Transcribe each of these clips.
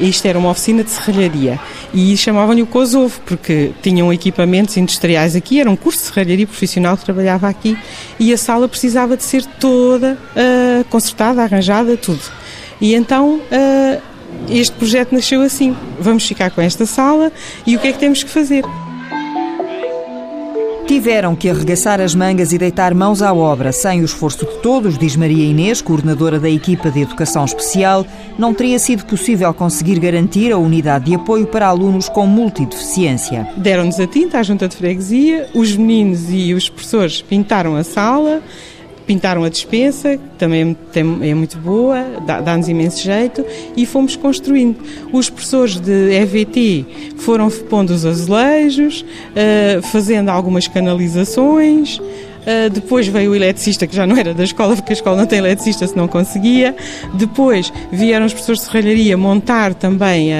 Isto era uma oficina de serralharia e chamavam-lhe o Kosovo, porque tinham equipamentos industriais aqui, era um curso de serralharia profissional que trabalhava aqui e a sala precisava de ser toda uh, consertada, arranjada, tudo. E então uh, este projeto nasceu assim: vamos ficar com esta sala e o que é que temos que fazer? Tiveram que arregaçar as mangas e deitar mãos à obra. Sem o esforço de todos, diz Maria Inês, coordenadora da equipa de educação especial, não teria sido possível conseguir garantir a unidade de apoio para alunos com multideficiência. Deram-nos a tinta à junta de freguesia, os meninos e os professores pintaram a sala, pintaram a despensa, que também é muito boa, dá-nos imenso jeito, e fomos construindo. Os professores de EVT foram pondo os azulejos, uh, fazendo algumas canalizações, Uh, depois veio o eletricista, que já não era da escola, porque a escola não tem eletricista, se não conseguia. Depois vieram os professores de serralharia montar também a,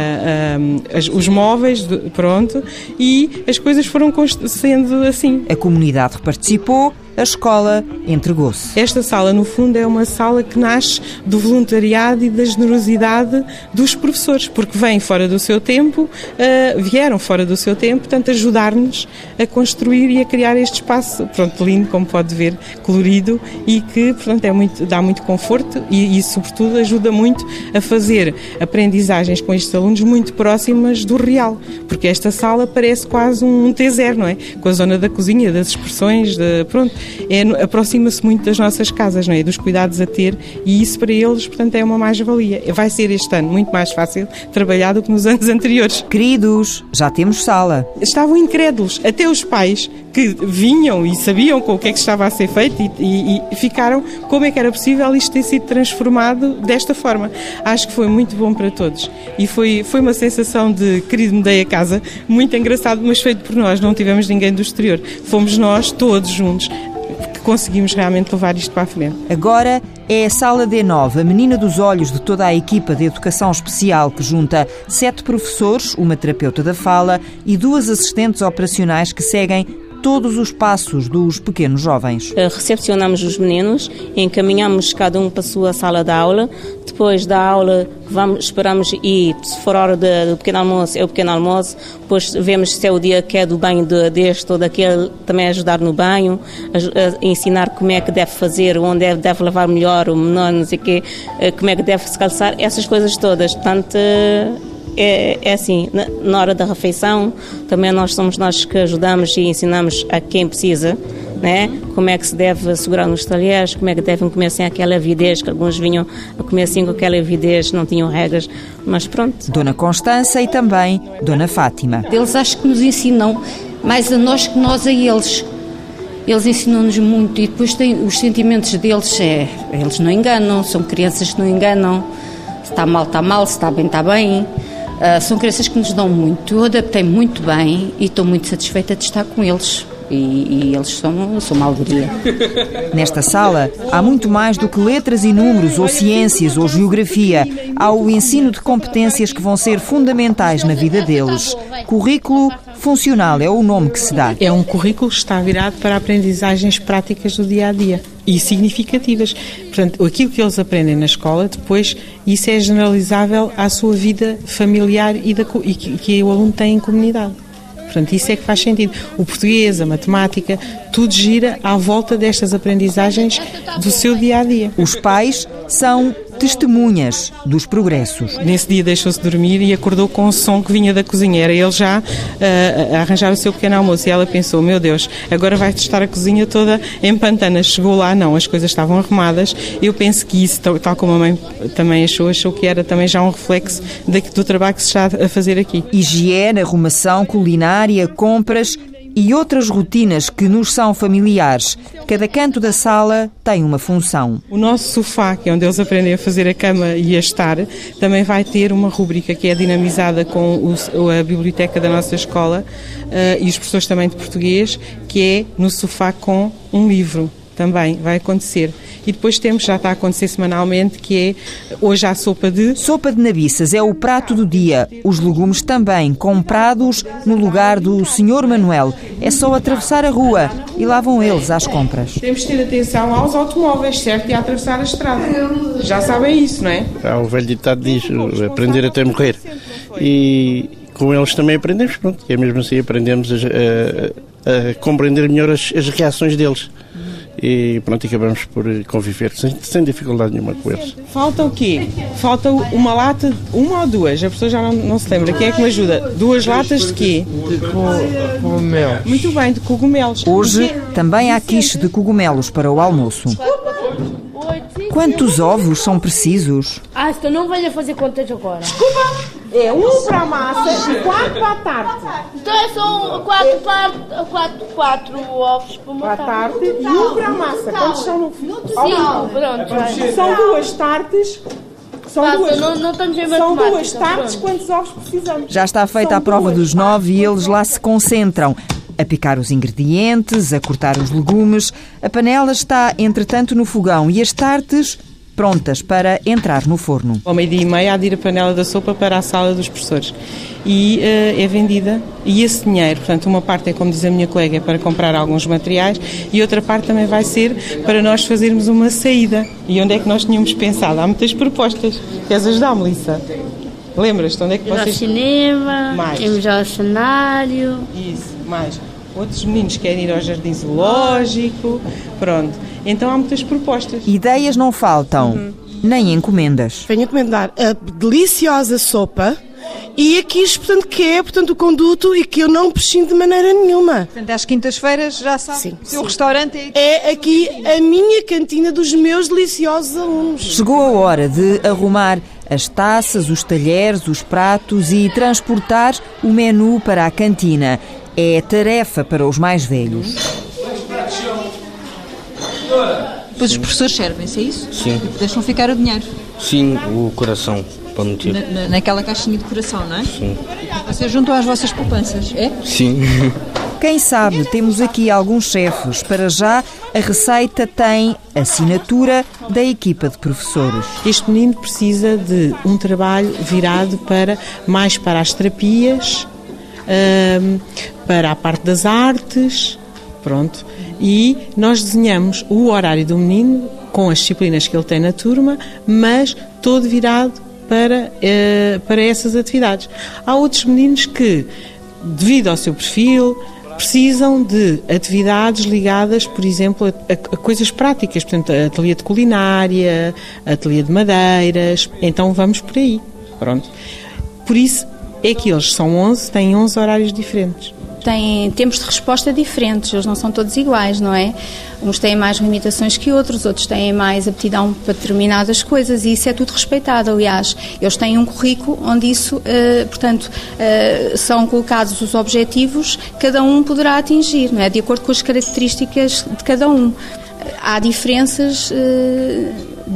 a, as, os móveis, de, pronto, e as coisas foram sendo assim. A comunidade participou a escola entregou-se. Esta sala, no fundo, é uma sala que nasce do voluntariado e da generosidade dos professores, porque vêm fora do seu tempo, uh, vieram fora do seu tempo, portanto, ajudar-nos a construir e a criar este espaço, pronto, lindo, como pode ver, colorido e que, portanto, é muito, dá muito conforto e, e, sobretudo, ajuda muito a fazer aprendizagens com estes alunos muito próximas do real, porque esta sala parece quase um T0, não é? Com a zona da cozinha, das expressões, de, pronto, é, aproxima-se muito das nossas casas, não é? Dos cuidados a ter e isso para eles, portanto, é uma mais-valia. Vai ser este ano muito mais fácil trabalhar do que nos anos anteriores. Queridos, já temos sala. Estavam incrédulos, até os pais que vinham e sabiam com o que é que estava a ser feito e, e, e ficaram como é que era possível isto ter sido transformado desta forma. Acho que foi muito bom para todos e foi, foi uma sensação de querido mudei a casa, muito engraçado, mas feito por nós, não tivemos ninguém do exterior. Fomos nós todos juntos que conseguimos realmente levar isto para a frente. Agora é a Sala D9, a menina dos olhos de toda a equipa de educação especial que junta sete professores, uma terapeuta da fala e duas assistentes operacionais que seguem todos os passos dos pequenos jovens. Eh, recepcionamos os meninos, encaminhamos cada um para a sua sala de aula. Depois da aula, vamos, esperamos e se for hora do pequeno almoço, é o pequeno almoço. Depois vemos se é o dia que é do banho de, deste ou daquele, também ajudar no banho, a, a ensinar como é que deve fazer, onde deve, deve lavar melhor, o menor, não sei o quê, eh, como é que deve se calçar, essas coisas todas. Portanto, é, é assim, na, na, hora da refeição, também nós somos nós que ajudamos e ensinamos a quem precisa, né? Como é que se deve segurar nos talheres, como é que devem comer sem aquela avidez, que alguns vinham a comer assim com aquela avidez, não tinham regras, mas pronto. Dona Constança e também Dona Fátima. Eles acho que nos ensinam mais a nós que nós a eles. Eles ensinam-nos muito e depois tem os sentimentos deles, é, eles não enganam, são crianças que não enganam. Se está mal, está mal, se está bem, está bem. Uh, são crianças que nos dão muito. Eu adaptei muito bem e estou muito satisfeita de estar com eles. E, e, eles são, são uma alegria. Nesta sala há muito mais do que letras e números, ou ciências, ou geografia. Há o ensino de competências que vão ser fundamentais na vida deles. Currículo funcional é o nome que se dá. É um currículo que está virado para aprendizagens práticas do dia a dia e significativas. Portanto, aquilo que eles aprendem na escola, depois isso é generalizável à sua vida familiar e, da, e que, que o aluno tem em comunidade. Portanto, isso é que faz sentido. O português, a matemática, tudo gira à volta destas aprendizagens do seu dia a dia. Os pais são testemunhas dos progressos. Nesse dia deixou-se dormir e acordou com o som que vinha da cozinha. Era ele já uh, a arranjar o seu pequeno almoço e ela pensou: meu Deus, agora vai testar a cozinha toda em pantanas. Chegou lá, não, as coisas estavam arrumadas. Eu penso que isso, tal como a mãe também achou, achou que era também já um reflexo do trabalho que se está a fazer aqui. Higiene, arrumação, culinária, compras e outras rotinas que nos são familiares. Cada canto da sala tem uma função. O nosso sofá, que é onde eles aprendem a fazer a cama e a estar, também vai ter uma rúbrica que é dinamizada com a biblioteca da nossa escola uh, e os professores também de português, que é no sofá com um livro também vai acontecer. E depois temos, já está a acontecer semanalmente, que é hoje a sopa de... Sopa de nabiças é o prato do dia. Os legumes também, comprados no lugar do Sr. Manuel. É só atravessar a rua e lá vão eles às compras. Temos de ter atenção aos automóveis, certo? E a atravessar a estrada. Já sabem isso, não é? Há o velho ditado diz, aprender até morrer. E com eles também aprendemos, pronto. E é mesmo assim aprendemos a, a, a compreender melhor as, as reações deles e pronto, acabamos por conviver sem, sem dificuldade nenhuma com eles. Falta o quê? Falta uma lata, uma ou duas? A pessoa já não, não se lembra. Quem é que me ajuda? Duas latas de quê? De cogumelos. Muito bem, de cogumelos. Hoje também há quiche de cogumelos para o almoço. Quantos ovos são precisos? Ah, então não venha fazer contas agora. Desculpa! É um para a massa e quatro para a tarte. Então é só quatro, par, quatro, quatro ovos para uma Para a tarte e um para a massa. Quantos são no fim? Cinco, pronto. São duas tartes. São Passa, duas, não- não estamos em são duas tartes. pronto. Quantos ovos precisamos? Já está feita São a prova duas dos nove e eles lá se concentram. A picar os ingredientes, a cortar os legumes. A panela está, entretanto, no fogão e as tartes prontas para entrar no forno. Ao meio-dia e meia há de ir a panela da sopa para a sala dos professores. E eh, é vendida. E esse dinheiro, portanto, uma parte é, como diz a minha colega, é para comprar alguns materiais e outra parte também vai ser para nós fazermos uma saída. E onde é que nós tínhamos pensado? Há muitas propostas. Queres ajudar, Melissa? Lembras-te? Onde é que Ir ao cinema, Mais. irmos ao cenário. Isso, mais. Outros meninos querem ir ao jardim zoológico. Pronto. Então há muitas propostas. Ideias não faltam, nem encomendas. Venho encomendar a deliciosa sopa e a quiche, portanto, que é portanto, o conduto e que eu não prescindo de maneira nenhuma. Portanto, às quintas-feiras já sabe. Sim, o seu sim. restaurante é É aqui a minha cantina dos meus deliciosos alunos. Chegou a hora de arrumar as taças, os talheres, os pratos e transportar o menu para a cantina. É tarefa para os mais velhos. Depois os professores servem-se, é isso? Sim. E deixam ficar o dinheiro Sim, o coração para meter. na, na- naquela caixinha de coração, não é? Sim. Vocês juntam às vossas poupanças, é? Sim. Quem sabe, temos aqui alguns chefes. Para já, a receita tem assinatura da equipa de professores. Este menino precisa de um trabalho virado para mais para as terapias, para a parte das artes, pronto. E nós desenhamos o horário do menino com as disciplinas que ele tem na turma, mas todo virado para, eh, para essas atividades. Há outros meninos que, devido ao seu perfil, precisam de atividades ligadas, por exemplo, a, a- a coisas práticas, portanto, ateliê de culinária, ateliê de madeiras, então vamos por aí, pronto. Por isso é que eles são 11, têm 11 horários diferentes. Têm tempos de resposta diferentes, eles não são todos iguais, não é? Uns têm mais limitações que outros, outros têm mais aptidão para determinadas coisas e isso é tudo respeitado, aliás. Eles têm um currículo onde isso, eh, portanto, eh, são colocados os objetivos, cada um poderá atingir, não é? De acordo com as características de cada um. Há diferenças eh,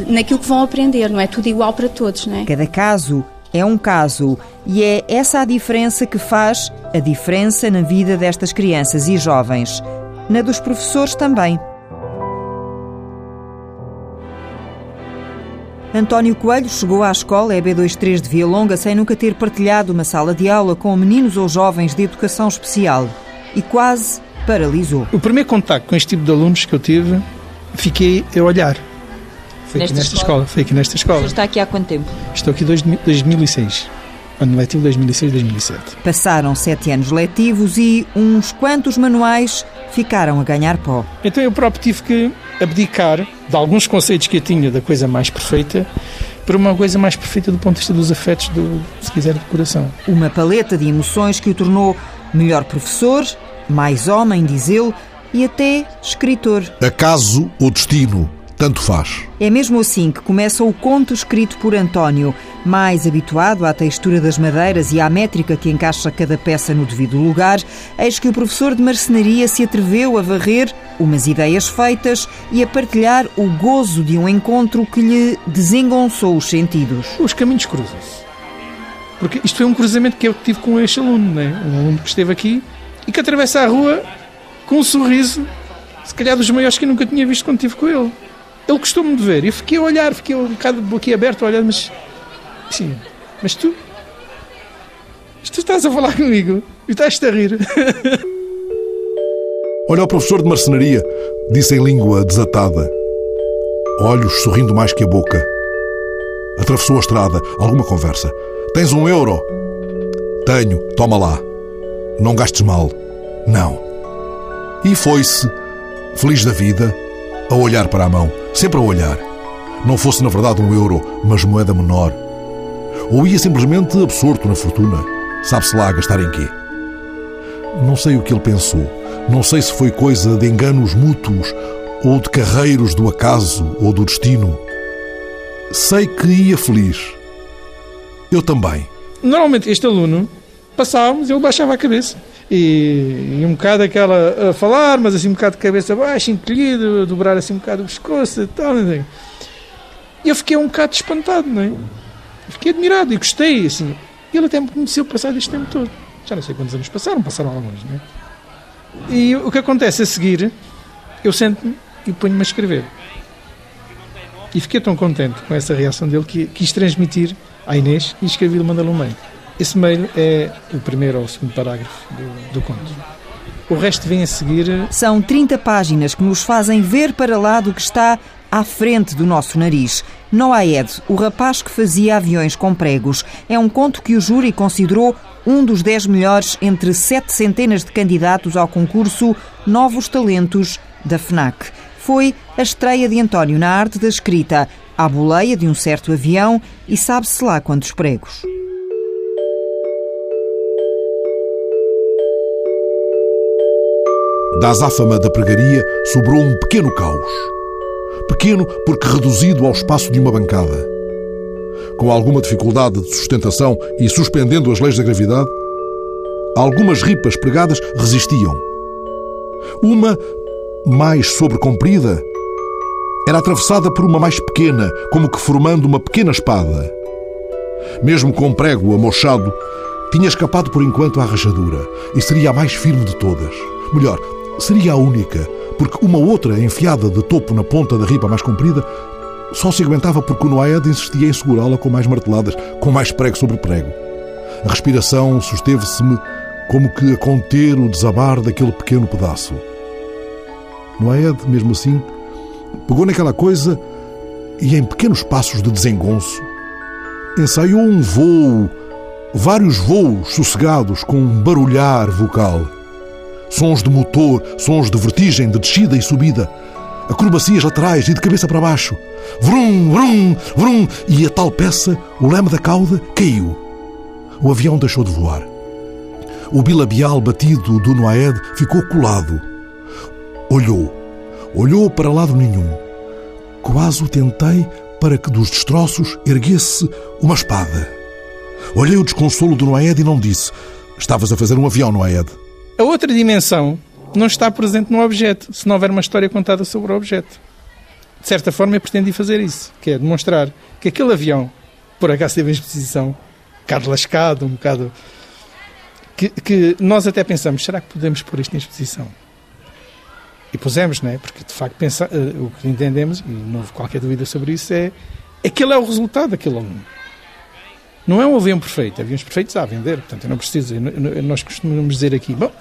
naquilo que vão aprender, não é? Tudo igual para todos, não é? Cada caso é um caso e é essa a diferença que faz a diferença na vida destas crianças e jovens. Na dos professores também. António Coelho chegou à escola EB23 de Via Longa sem nunca ter partilhado uma sala de aula com meninos ou jovens de educação especial e quase paralisou. O primeiro contacto com este tipo de alunos que eu tive, fiquei a olhar. Foi Nesta aqui nesta escola? escola. Foi aqui nesta escola. está aqui há quanto tempo? Estou aqui desde 2006. Ano letivo 2006-2007. Passaram sete anos letivos e uns quantos manuais ficaram a ganhar pó. Então eu próprio tive que abdicar de alguns conceitos que eu tinha da coisa mais perfeita para uma coisa mais perfeita do ponto de vista dos afetos, do, se quiser, do coração. Uma paleta de emoções que o tornou melhor professor, mais homem, diz ele, e até escritor. Acaso ou destino, tanto faz. É mesmo assim que começa o conto escrito por António, mais habituado à textura das madeiras e à métrica que encaixa cada peça no devido lugar, eis que o professor de marcenaria se atreveu a varrer umas ideias feitas e a partilhar o gozo de um encontro que lhe desengonçou os sentidos. Os caminhos cruzam-se. Porque isto foi um cruzamento que eu tive com este aluno, né? um aluno que esteve aqui e que atravessa a rua com um sorriso se calhar dos maiores que eu nunca tinha visto quando estive com ele. Ele gostou-me de ver. Eu fiquei a olhar, fiquei um bocado boquiaberto a olhar, mas. Sim, mas tu. Mas tu estás a falar comigo e estás-te a rir. Olha o professor de marcenaria, disse em língua desatada. Olhos sorrindo mais que a boca. Atravessou a estrada. Alguma conversa. Tens um euro? Tenho. Toma lá. Não gastes mal. Não. E foi-se, feliz da vida, a olhar para a mão. Sempre a olhar. Não fosse na verdade um euro, mas moeda menor. Ou ia simplesmente absorto na fortuna. Sabe-se lá gastar em quê? Não sei o que ele pensou. Não sei se foi coisa de enganos mútuos ou de carreiros do acaso ou do destino. Sei que ia feliz. Eu também. Normalmente este aluno passávamos, ele baixava a cabeça. E, e um bocado aquela a falar, mas assim um bocado de cabeça baixa, encolhido, dobrar assim um bocado o pescoço e tal. Sei. E eu fiquei um bocado espantado, não é? Fiquei admirado e gostei, assim. Ele até me conheceu passado este tempo todo. Já não sei quantos anos passaram, passaram alguns, não é? E o que acontece a seguir, eu sento-me e ponho-me a escrever. E fiquei tão contente com essa reação dele que quis transmitir à Inês e escrevi-lhe mandá-lo um mail. Esse mail é o primeiro ou o segundo parágrafo do, do conto. O resto vem a seguir. São 30 páginas que nos fazem ver para lá do que está à frente do nosso nariz. Noaed, o rapaz que fazia aviões com pregos, é um conto que o júri considerou um dos 10 melhores entre sete centenas de candidatos ao concurso Novos Talentos da FNAC. Foi a estreia de António na arte da escrita, à boleia de um certo avião e sabe-se lá quantos pregos. Da azáfama da pregaria sobrou um pequeno caos. Pequeno porque reduzido ao espaço de uma bancada. Com alguma dificuldade de sustentação e suspendendo as leis da gravidade, algumas ripas pregadas resistiam. Uma, mais sobrecomprida, era atravessada por uma mais pequena, como que formando uma pequena espada. Mesmo com prego amochado, tinha escapado por enquanto à rachadura e seria a mais firme de todas. Melhor, seria a única, porque uma outra enfiada de topo na ponta da ripa mais comprida só se aguentava porque o Noaed insistia em segurá-la com mais marteladas, com mais prego sobre prego. A respiração susteve-se-me como que a conter o desabar daquele pequeno pedaço. Noaed, mesmo assim, pegou naquela coisa e, em pequenos passos de desengonço, ensaiou um voo, vários voos sossegados com um barulhar vocal. Sons de motor, sons de vertigem, de descida e subida, acrobacias laterais e de cabeça para baixo. Vrum, vrum, vrum, e a tal peça, o leme da cauda, caiu. O avião deixou de voar. O bilabial batido do Noaed ficou colado. Olhou. Olhou para lado nenhum. Quase o tentei para que dos destroços erguesse uma espada. Olhei o desconsolo do Noaed e não disse: Estavas a fazer um avião, Noaed. A outra dimensão não está presente no objeto, se não houver uma história contada sobre o objeto. De certa forma, eu pretendi fazer isso, que é demonstrar que aquele avião, por acaso teve em exposição, um bocado lascado, um bocado. Que, que nós até pensamos, será que podemos pôr isto em exposição? E pusemos, não é? Porque de facto pensa, uh, o que entendemos, e não houve qualquer dúvida sobre isso, é aquele é o resultado daquele aluno. Não é um avião perfeito, aviões perfeitos há a vender, portanto eu não preciso. Nós costumamos dizer aqui, bom,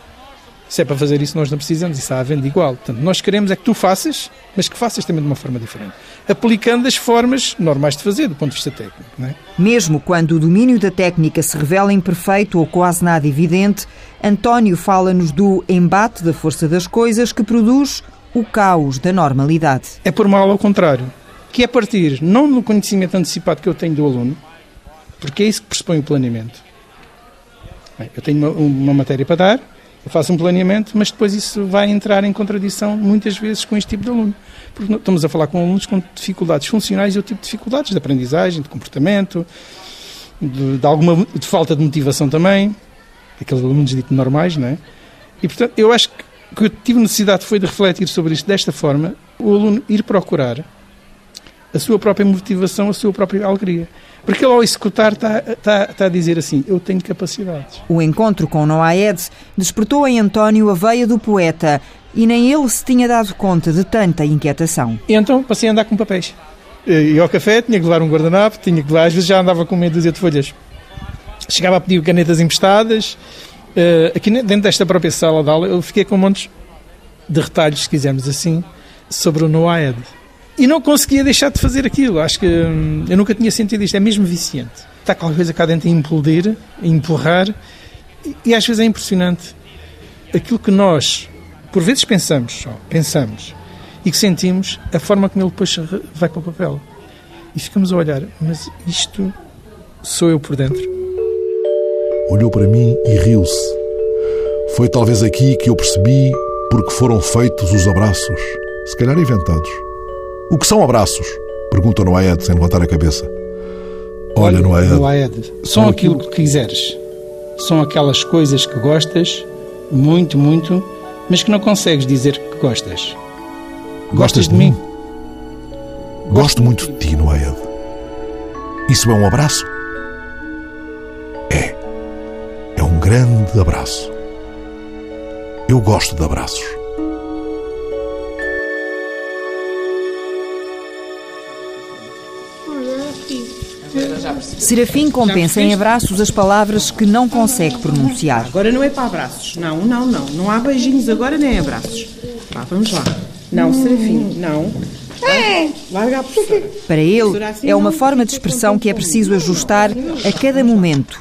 se é para fazer isso, nós não precisamos, isso há a venda igual. Portanto, nós queremos é que tu faças, mas que faças também de uma forma diferente. Aplicando as formas normais de fazer, do ponto de vista técnico. É? Mesmo quando o domínio da técnica se revela imperfeito ou quase nada evidente, António fala-nos do embate da força das coisas que produz o caos da normalidade. É por mal ao contrário, que é partir não do conhecimento antecipado que eu tenho do aluno, porque é isso que pressupõe o planeamento. Bem, eu tenho uma, uma matéria para dar, eu faço um planeamento, mas depois isso vai entrar em contradição muitas vezes com este tipo de aluno. Porque estamos a falar com alunos com dificuldades funcionais e outro tipo de dificuldades de aprendizagem, de comportamento, de, de alguma de falta de motivação também, aqueles alunos dito normais, não é? E portanto, eu acho que o que eu tive necessidade foi de refletir sobre isto desta forma, o aluno ir procurar a sua própria motivação, a sua própria alegria. Porque ele, ao executar, está, está, está a dizer assim: Eu tenho capacidades. O encontro com Noaed despertou em António a veia do poeta e nem ele se tinha dado conta de tanta inquietação. E então passei a andar com papéis. Ia ao café, tinha que levar um guardanapo, tinha que levar, às vezes já andava com meia dúzia de folhas. Chegava a pedir canetas emprestadas. Uh, aqui dentro desta própria sala de aula, eu fiquei com montes de retalhos, se quisermos assim, sobre o NOAED. E não conseguia deixar de fazer aquilo. Acho que hum, eu nunca tinha sentido isto. É mesmo viciante. Está qualquer coisa cá dentro a implodir, a empurrar. E, e às vezes é impressionante aquilo que nós, por vezes, pensamos só, pensamos, e que sentimos, a forma como ele depois vai para o papel. E ficamos a olhar, mas isto sou eu por dentro. Olhou para mim e riu-se. Foi talvez aqui que eu percebi porque foram feitos os abraços, se calhar inventados. O que são abraços? Pergunta Noaed sem levantar a cabeça. Olha, Noaed. Noaed, são aquilo que quiseres. São aquelas coisas que gostas, muito, muito, mas que não consegues dizer que gostas. Gostas de mim? Gosto muito de ti, Noaed. Isso é um abraço? É. É um grande abraço. Eu gosto de abraços. Serafim compensa em abraços as palavras que não consegue pronunciar. Agora não é para abraços. Não, não, não. Não há beijinhos agora nem abraços. Vá, vamos lá. Não, Serafim, não. É. Larga a professora. Para ele, é uma forma de expressão que é preciso ajustar a cada momento.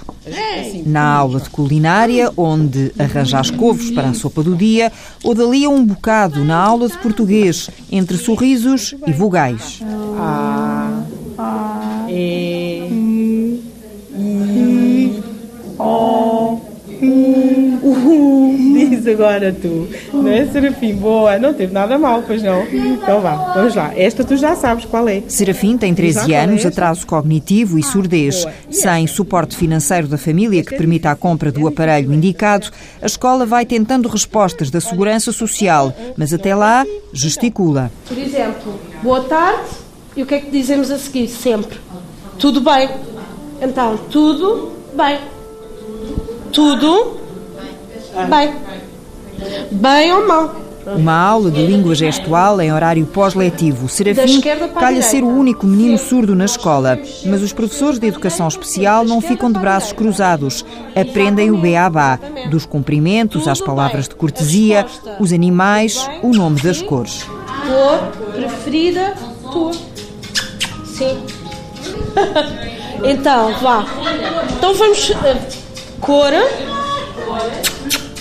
Na aula de culinária, onde arranja as couves para a sopa do dia, ou dali a um bocado na aula de português, entre sorrisos e vogais. A, E, I, O, U. Diz agora tu. Não é, Serafim? Boa. Não teve nada mal, pois não? Então vá, vamos lá. Esta tu já sabes qual é. Serafim tem 13 anos, atraso cognitivo e surdez. Sem suporte financeiro da família que permita a compra do aparelho indicado, a escola vai tentando respostas da segurança social, mas até lá gesticula. Por exemplo, boa tarde, e o que é que dizemos a seguir? Sempre. Tudo bem. Então, tudo bem. Tudo bem. Bem ou mal? Uma aula de língua gestual em horário pós-letivo. Serafim calha ser o único menino surdo na escola, mas os professores de educação especial não ficam de braços cruzados. Aprendem o beabá, dos cumprimentos às palavras de cortesia, os animais, o nome das cores. Cor preferida tua. Sim. então, vá. Então vamos. Cor.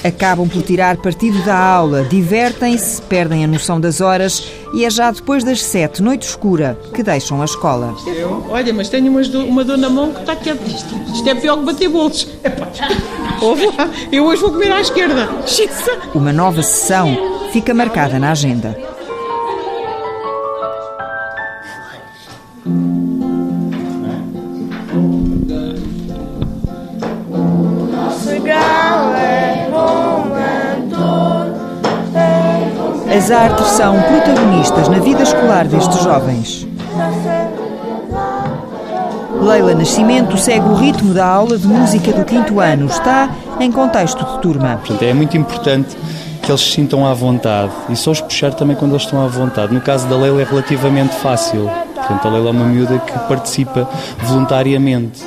Acabam por tirar partido da aula, divertem-se, perdem a noção das horas e é já depois das sete, noite escura, que deixam a escola. Eu, olha, mas tenho umas do, uma dor na mão que está aqui. Isto, isto é pior que bater bolos. Ouve lá, eu hoje vou comer à esquerda. Uma nova sessão fica marcada na agenda. As artes são protagonistas na vida escolar destes jovens. Leila Nascimento segue o ritmo da aula de música do quinto ano. Está em contexto de turma. Portanto, é muito importante que eles se sintam à vontade e só os puxar também quando eles estão à vontade. No caso da Leila é relativamente fácil. Portanto, a Leila é uma miúda que participa voluntariamente.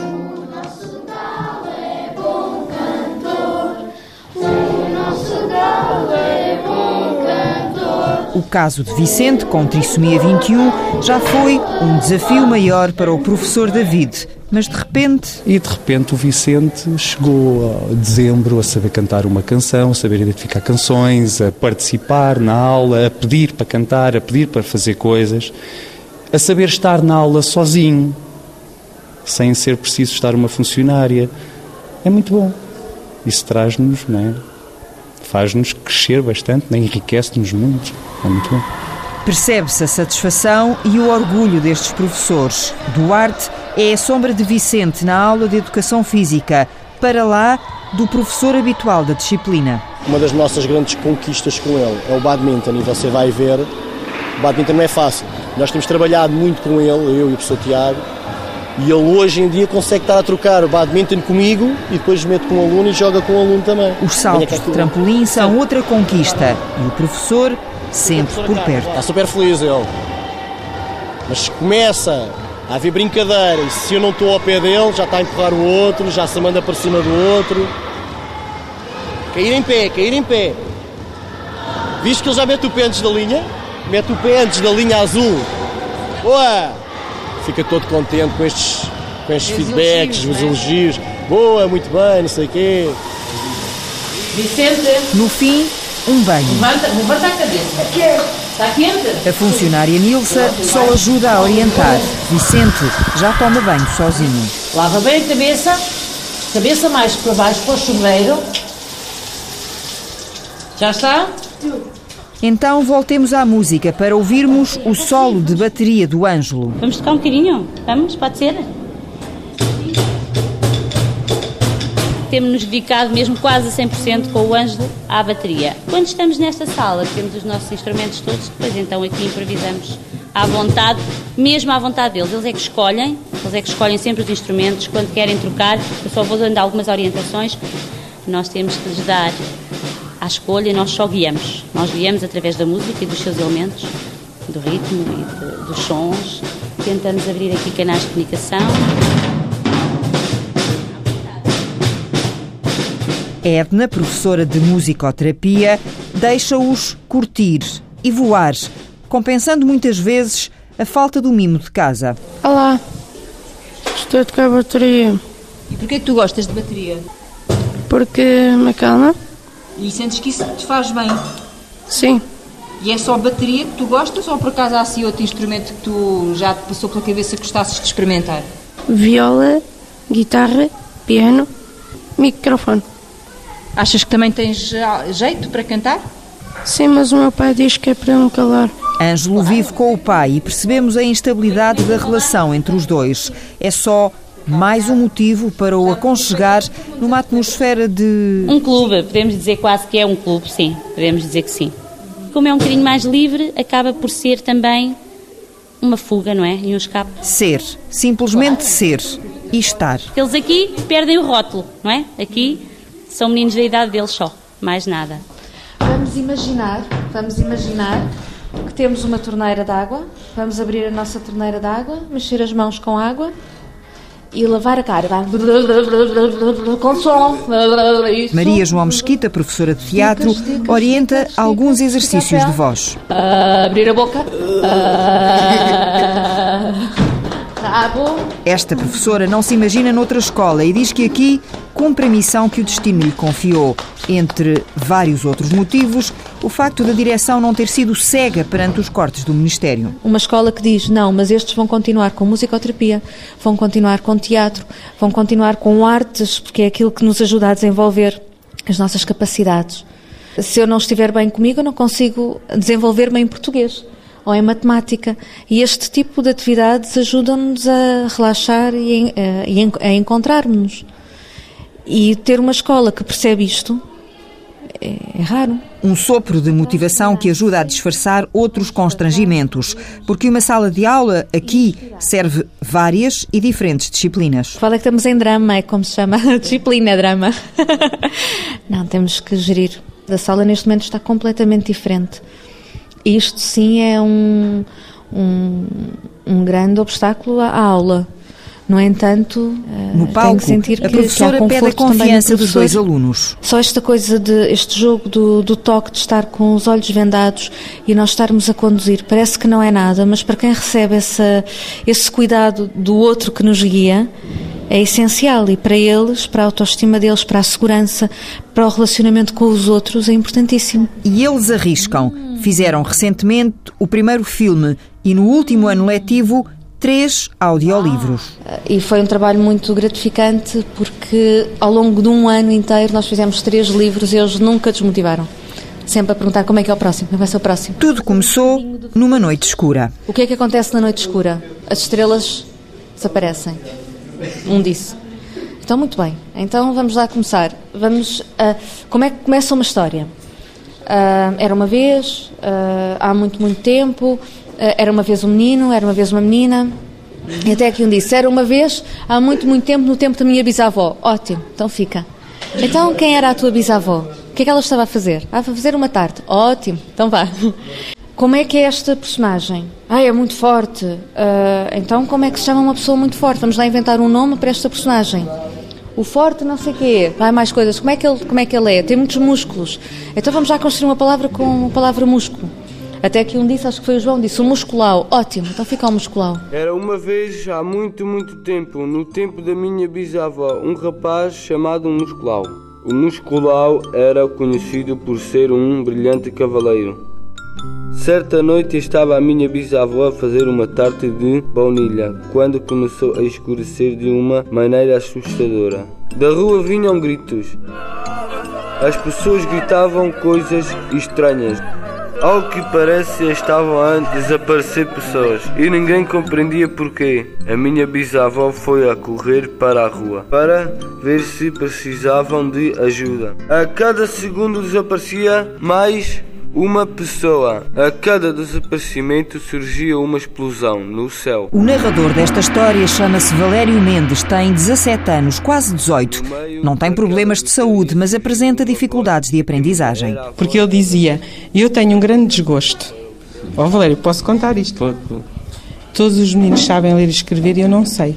Caso de Vicente, com trissomia 21, já foi um desafio maior para o professor David. Mas de repente. E de repente o Vicente chegou a dezembro a saber cantar uma canção, a saber identificar canções, a participar na aula, a pedir para cantar, a pedir para fazer coisas, a saber estar na aula sozinho, sem ser preciso estar uma funcionária. É muito bom. Isso traz-nos, não é? Faz-nos crescer bastante, né? enriquece-nos muito. É muito bom. Percebe-se a satisfação e o orgulho destes professores. Duarte é a sombra de Vicente na aula de Educação Física, para lá do professor habitual da disciplina. Uma das nossas grandes conquistas com ele é o badminton, e você vai ver, o badminton não é fácil. Nós temos trabalhado muito com ele, eu e o professor Tiago, E ele hoje em dia consegue estar a trocar o badminton comigo e depois mete com o aluno e joga com o aluno também. Os saltos de trampolim são outra conquista e o professor sempre por perto. Está super feliz ele. Mas começa a haver brincadeira e se eu não estou ao pé dele, já está a empurrar o outro, já se manda para cima do outro. Cair em pé, cair em pé. Viste que ele já mete o pé antes da linha? Mete o pé antes da linha azul. Boa! Fica todo contente com estes, com estes feedbacks, os elogios. Boa, muito bem, não sei o quê. Vicente, No fim, um banho. levanta, levanta a cabeça. Está quente? A funcionária Nilsa só ajuda a orientar. Vicente já toma banho sozinho. Lava bem a cabeça, cabeça mais para baixo para o chuveiro. Já está? Então voltemos à música para ouvirmos o solo de bateria do Ângelo. Vamos tocar um bocadinho? Vamos? Pode ser? Temos-nos dedicado mesmo quase a 100% com o Ângelo à bateria. Quando estamos nesta sala, temos os nossos instrumentos todos, depois então aqui improvisamos à vontade, mesmo à vontade deles. Eles é que escolhem, eles é que escolhem sempre os instrumentos, quando querem trocar, eu só vou dando algumas orientações, nós temos que lhes dar à escolha, nós só guiamos. Nós guiamos através da música e dos seus elementos, do ritmo e de- dos sons. Tentamos abrir aqui canais de comunicação. Edna, professora de musicoterapia, deixa-os curtir e voar, compensando muitas vezes a falta do mimo de casa. Olá, estou a tocar bateria E porquê que tu gostas de bateria? porque me acalma. E sentes que isso te faz bem? Sim, E é só bateria que tu gostas ou por acaso há assim outro instrumento que tu já te passou pela cabeça que gostasses de experimentar? viola, guitarra, piano, microfone. Achas que também tens ah, jeito para cantar? Sim, mas o meu pai diz que é para me calar. Ângelo vive com o pai e percebemos a instabilidade da relação entre os dois. É só mais um motivo para o aconchegar numa atmosfera de. Um clube, podemos dizer quase que é um clube, sim, podemos dizer que sim. Como é um bocadinho mais livre, acaba por ser também uma fuga, não é? E um escape. ser. Simplesmente ser e estar. Eles aqui perdem o rótulo, não é? Aqui são meninos da idade deles só, mais nada. Vamos imaginar, vamos imaginar que temos uma torneira de água. Vamos abrir a nossa torneira de água, mexer as mãos com água e lavar a cara. Com som. Maria João Mesquita, professora de teatro, orienta alguns exercícios de voz. Ah, abrir a boca. Ah. Esta professora não se imagina noutra escola e diz que aqui cumpre a missão que o destino lhe confiou. Entre vários outros motivos, o facto da direção não ter sido cega perante os cortes do Ministério. Uma escola que diz não, mas estes vão continuar com musicoterapia, vão continuar com teatro, vão continuar com artes, porque é aquilo que nos ajuda a desenvolver as nossas capacidades. Se eu não estiver bem comigo, eu não consigo desenvolver-me em português ou em matemática. E este tipo de atividades ajudam-nos a relaxar e, em- eh, a encontrarmos-nos. E ter uma escola que percebe isto é, é raro. Um sopro de motivação que ajuda a disfarçar outros constrangimentos, porque uma sala de aula aqui serve várias e diferentes disciplinas. Fala que estamos em drama, é como se chama, disciplina é drama. Não, temos que gerir. A sala neste momento está completamente diferente. Isto sim é um, um, um grande obstáculo à aula. No entanto, eh, No tenho palco, que sentir que, a professora que há pede a confiança dos dois alunos. Só esta coisa de este jogo do, do toque, de estar com os olhos vendados e nós estarmos a conduzir, parece que não é nada, mas para quem recebe essa, esse cuidado do outro que nos guia, é essencial e para eles, para a autoestima deles, para a segurança, para o relacionamento com os outros, é importantíssimo. E eles arriscam. Fizeram recentemente o primeiro filme e no último ano letivo três audiolivros. E foi um trabalho muito gratificante porque ao longo de um ano inteiro nós fizemos três livros e eles nunca desmotivaram. Sempre a perguntar como é que é o próximo, como vai ser o próximo. Tudo começou numa noite escura. O que é que acontece na noite escura? As estrelas desaparecem. Um disse. Então, muito bem. Então, vamos lá começar. Vamos. a como é que começa uma história? Ah, era uma vez, ah, há muito, muito tempo, ah, era uma vez um menino, era uma vez uma menina. E até que um disse, era uma vez, há muito, muito tempo, no tempo da minha bisavó. Ótimo, então fica. Então, quem era a tua bisavó? O que é que ela estava a fazer? Ah, a fazer uma tarte. Ótimo, então vá. Como é que é esta personagem? Ah, é muito forte. Uh, então, como é que se chama uma pessoa muito forte? Vamos lá inventar um nome para esta personagem. O forte não sei o quê. Vai mais coisas. Como é, que ele, como é que ele é? Tem muitos músculos. Então vamos já construir uma palavra com a palavra músculo. Até que um disse, acho que foi o João, disse o musculau. Ótimo, então fica o musculau. Era uma vez, há muito, muito tempo, no tempo da minha bisavó, um rapaz chamado Musculau. O Musculau era conhecido por ser um brilhante cavaleiro. Certa noite estava a minha bisavó a fazer uma tarte de baunilha quando começou a escurecer de uma maneira assustadora. Da rua vinham gritos. As pessoas gritavam coisas estranhas. Ao que parece estavam a desaparecer pessoas e ninguém compreendia porquê. A minha bisavó foi a correr para a rua para ver se precisavam de ajuda. A cada segundo desaparecia mais uma pessoa. A cada desaparecimento surgia uma explosão no céu. O narrador desta história chama-se Valério Mendes, tem 17 anos, quase 18. Não tem problemas de saúde, mas apresenta dificuldades de aprendizagem. Porque ele dizia: Eu tenho um grande desgosto. Ó oh, Valério, posso contar isto? Todos os meninos sabem ler e escrever e eu não sei.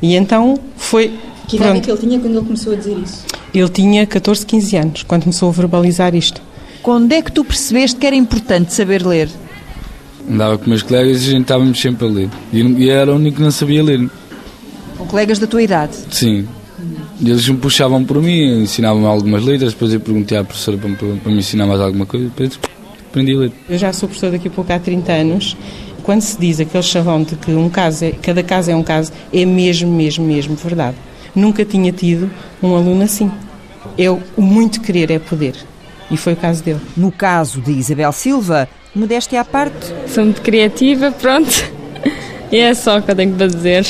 E então foi. Que idade é que ele tinha quando ele começou a dizer isso? Ele tinha 14, 15 anos, quando começou a verbalizar isto. Quando é que tu percebeste que era importante saber ler? Andava com meus colegas e a gente estávamos sempre a ler. E eu era o único que não sabia ler. Com colegas da tua idade? Sim. E eles me puxavam por mim, ensinavam-me algumas letras, depois eu perguntei à professora para, para, para me ensinar mais alguma coisa, depois aprendi a ler. Eu já sou professor daqui a pouco há 30 anos. Quando se diz aquele chavão de que um caso é, cada caso é um caso, é mesmo, mesmo, mesmo verdade. Nunca tinha tido um aluno assim. Eu, o muito querer é poder. E foi o caso dele. No caso de Isabel Silva, modéstia à parte. Sou muito criativa, pronto. E é só o que eu tenho para dizer.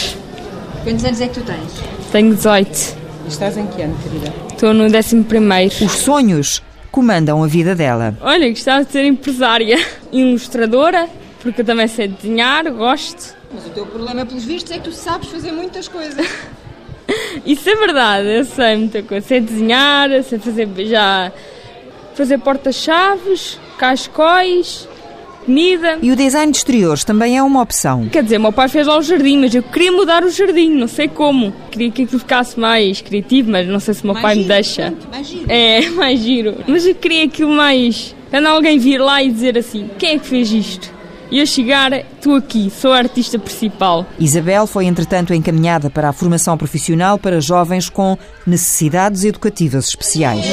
Quantos anos é que tu tens? Tenho 18. E estás em que ano, querida? Estou no 11 primeiro. Os sonhos comandam a vida dela. Olha, gostava de ser empresária, ilustradora, porque eu também sei desenhar, gosto. Mas o teu problema, pelos vistos, é que tu sabes fazer muitas coisas. Isso é verdade, eu sei muita coisa. Sei desenhar, sei fazer já fazer porta-chaves, cascóis, comida. E o design de exteriores também é uma opção. Quer dizer, meu pai fez lá o jardim, mas eu queria mudar o jardim, não sei como. Queria que aquilo ficasse mais criativo, mas não sei se o meu mais pai giro, me deixa. mais giro. É, mais giro. Mas eu queria aquilo mais. Quando alguém vir lá e dizer assim: quem é que fez isto? E eu chegar, estou aqui, sou a artista principal. Isabel foi, entretanto, encaminhada para a formação profissional para jovens com necessidades educativas especiais.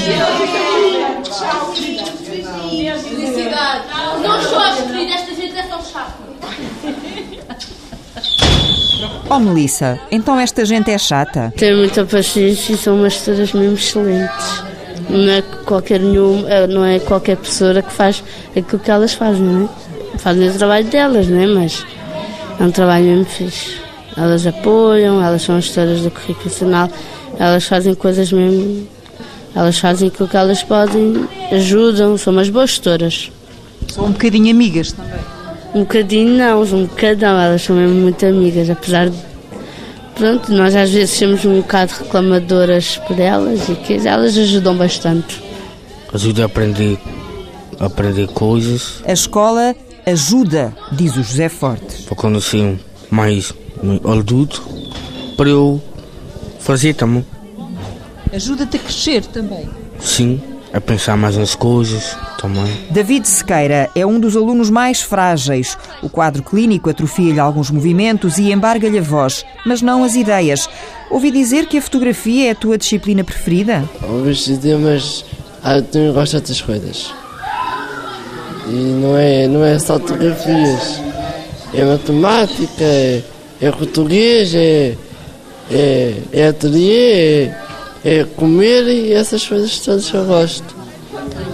Oh, Melissa, então esta gente é chata? Tem muita paciência e são umas histórias mesmo excelentes. Não é qualquer nenhum, é, não é qualquer professora que faz aquilo que elas fazem, não é? Fazem o trabalho delas, não é? Mas é um trabalho mesmo fixe. Elas apoiam, elas são as histórias do currículo nacional, elas fazem coisas mesmo. Elas fazem aquilo que elas podem, ajudam, são umas boas gestoras. São um bocadinho amigas também. Um bocadinho não, um bocadão, elas são mesmo muito amigas, apesar de. Pronto, nós às vezes somos um bocado reclamadoras por elas e que elas ajudam bastante. Ajuda a aprender, a aprender coisas. A escola ajuda, diz o José Forte. Para conhecer mais adulto, para eu fazer também. Ajuda-te a crescer também. Sim, a pensar mais nas coisas também. David Sequeira é um dos alunos mais frágeis. O quadro clínico atrofia-lhe alguns movimentos e embarga-lhe a voz, mas não as ideias. Ouvi dizer que a fotografia é a tua disciplina preferida? Ouvi dizer, mas ah, eu também gosto de outras coisas. E não é, não é só fotografias. É matemática, é, é português, é, é, é ateliê, é, é comer e essas coisas todas que eu gosto.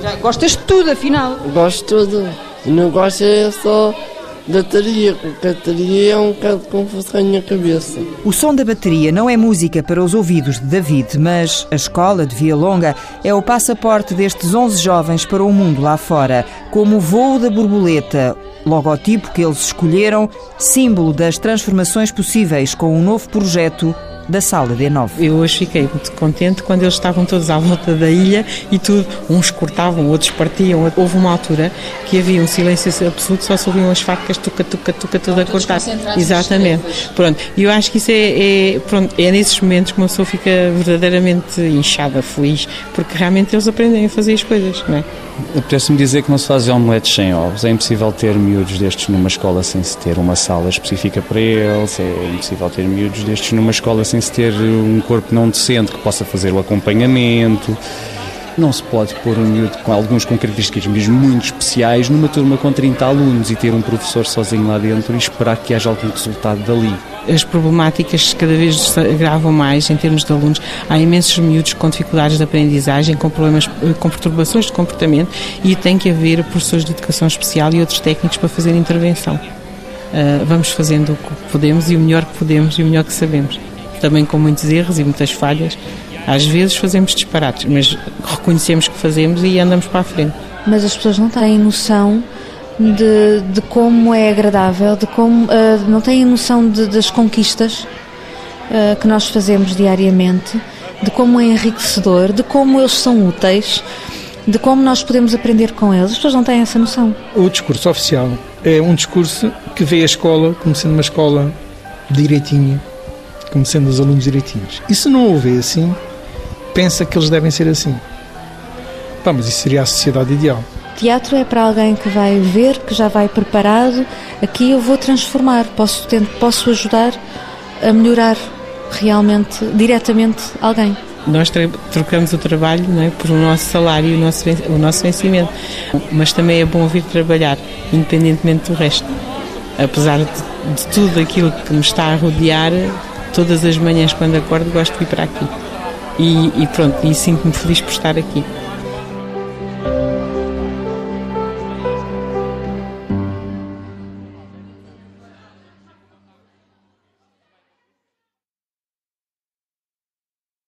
Já gostas de tudo, afinal? Gosto de tudo. Não gosto é só Bateria, porque a bateria é um bocado confuso na minha cabeça. O som da bateria não é música para os ouvidos de David, mas a escola de Via Longa é o passaporte destes 11 jovens para o mundo lá fora, como o voo da borboleta, logotipo que eles escolheram, símbolo das transformações possíveis com um novo projeto da sala D9. Eu hoje fiquei muito contente quando eles estavam todos à volta da ilha e tudo, uns cortavam, outros partiam. Houve uma altura que havia um silêncio absoluto, só se ouviam as facas, tuca, tuca, tuca, tudo a cortar. Exatamente. Pronto, e eu acho que isso é, é, pronto, é nesses momentos que uma pessoa fica verdadeiramente inchada, feliz, porque realmente eles aprendem a fazer as coisas, não é? Apetece-me dizer que não se fazem omeletes sem ovos. É impossível ter miúdos destes numa escola sem se ter uma sala específica para eles. É impossível ter miúdos destes numa escola sem se ter um corpo não docente que possa fazer o acompanhamento. Não se pode pôr um miúdo com alguns com características mesmo muito especiais numa turma com 30 alunos e ter um professor sozinho lá dentro e esperar que haja algum resultado dali. As problemáticas cada vez se agravam mais em termos de alunos. Há imensos miúdos com dificuldades de aprendizagem, com problemas, com perturbações de comportamento e tem que haver professores de educação especial e outros técnicos para fazer intervenção. Uh, vamos fazendo o que podemos e o melhor que podemos e o melhor que sabemos. Também com muitos erros e muitas falhas, às vezes fazemos disparates, mas reconhecemos que fazemos e andamos para a frente. Mas as pessoas não têm noção de, de como é agradável, de como uh, não têm noção de, das conquistas uh, que nós fazemos diariamente, de como é enriquecedor, de como eles são úteis, de como nós podemos aprender com eles. As pessoas não têm essa noção. O discurso oficial é um discurso que vê a escola como sendo uma escola direitinha, como sendo os alunos direitinhos. E se não o vê assim, pensa que eles devem ser assim. Pá, mas isso seria a sociedade ideal. Teatro é para alguém que vai ver, que já vai preparado. Aqui eu vou transformar, posso, posso ajudar a melhorar realmente, diretamente alguém. Nós trocamos o trabalho é, por o nosso salário e o nosso, o nosso vencimento. Mas também é bom vir trabalhar, independentemente do resto. Apesar de, de tudo aquilo que me está a rodear, todas as manhãs quando acordo gosto de vir para aqui e, e pronto, e sinto-me feliz por estar aqui.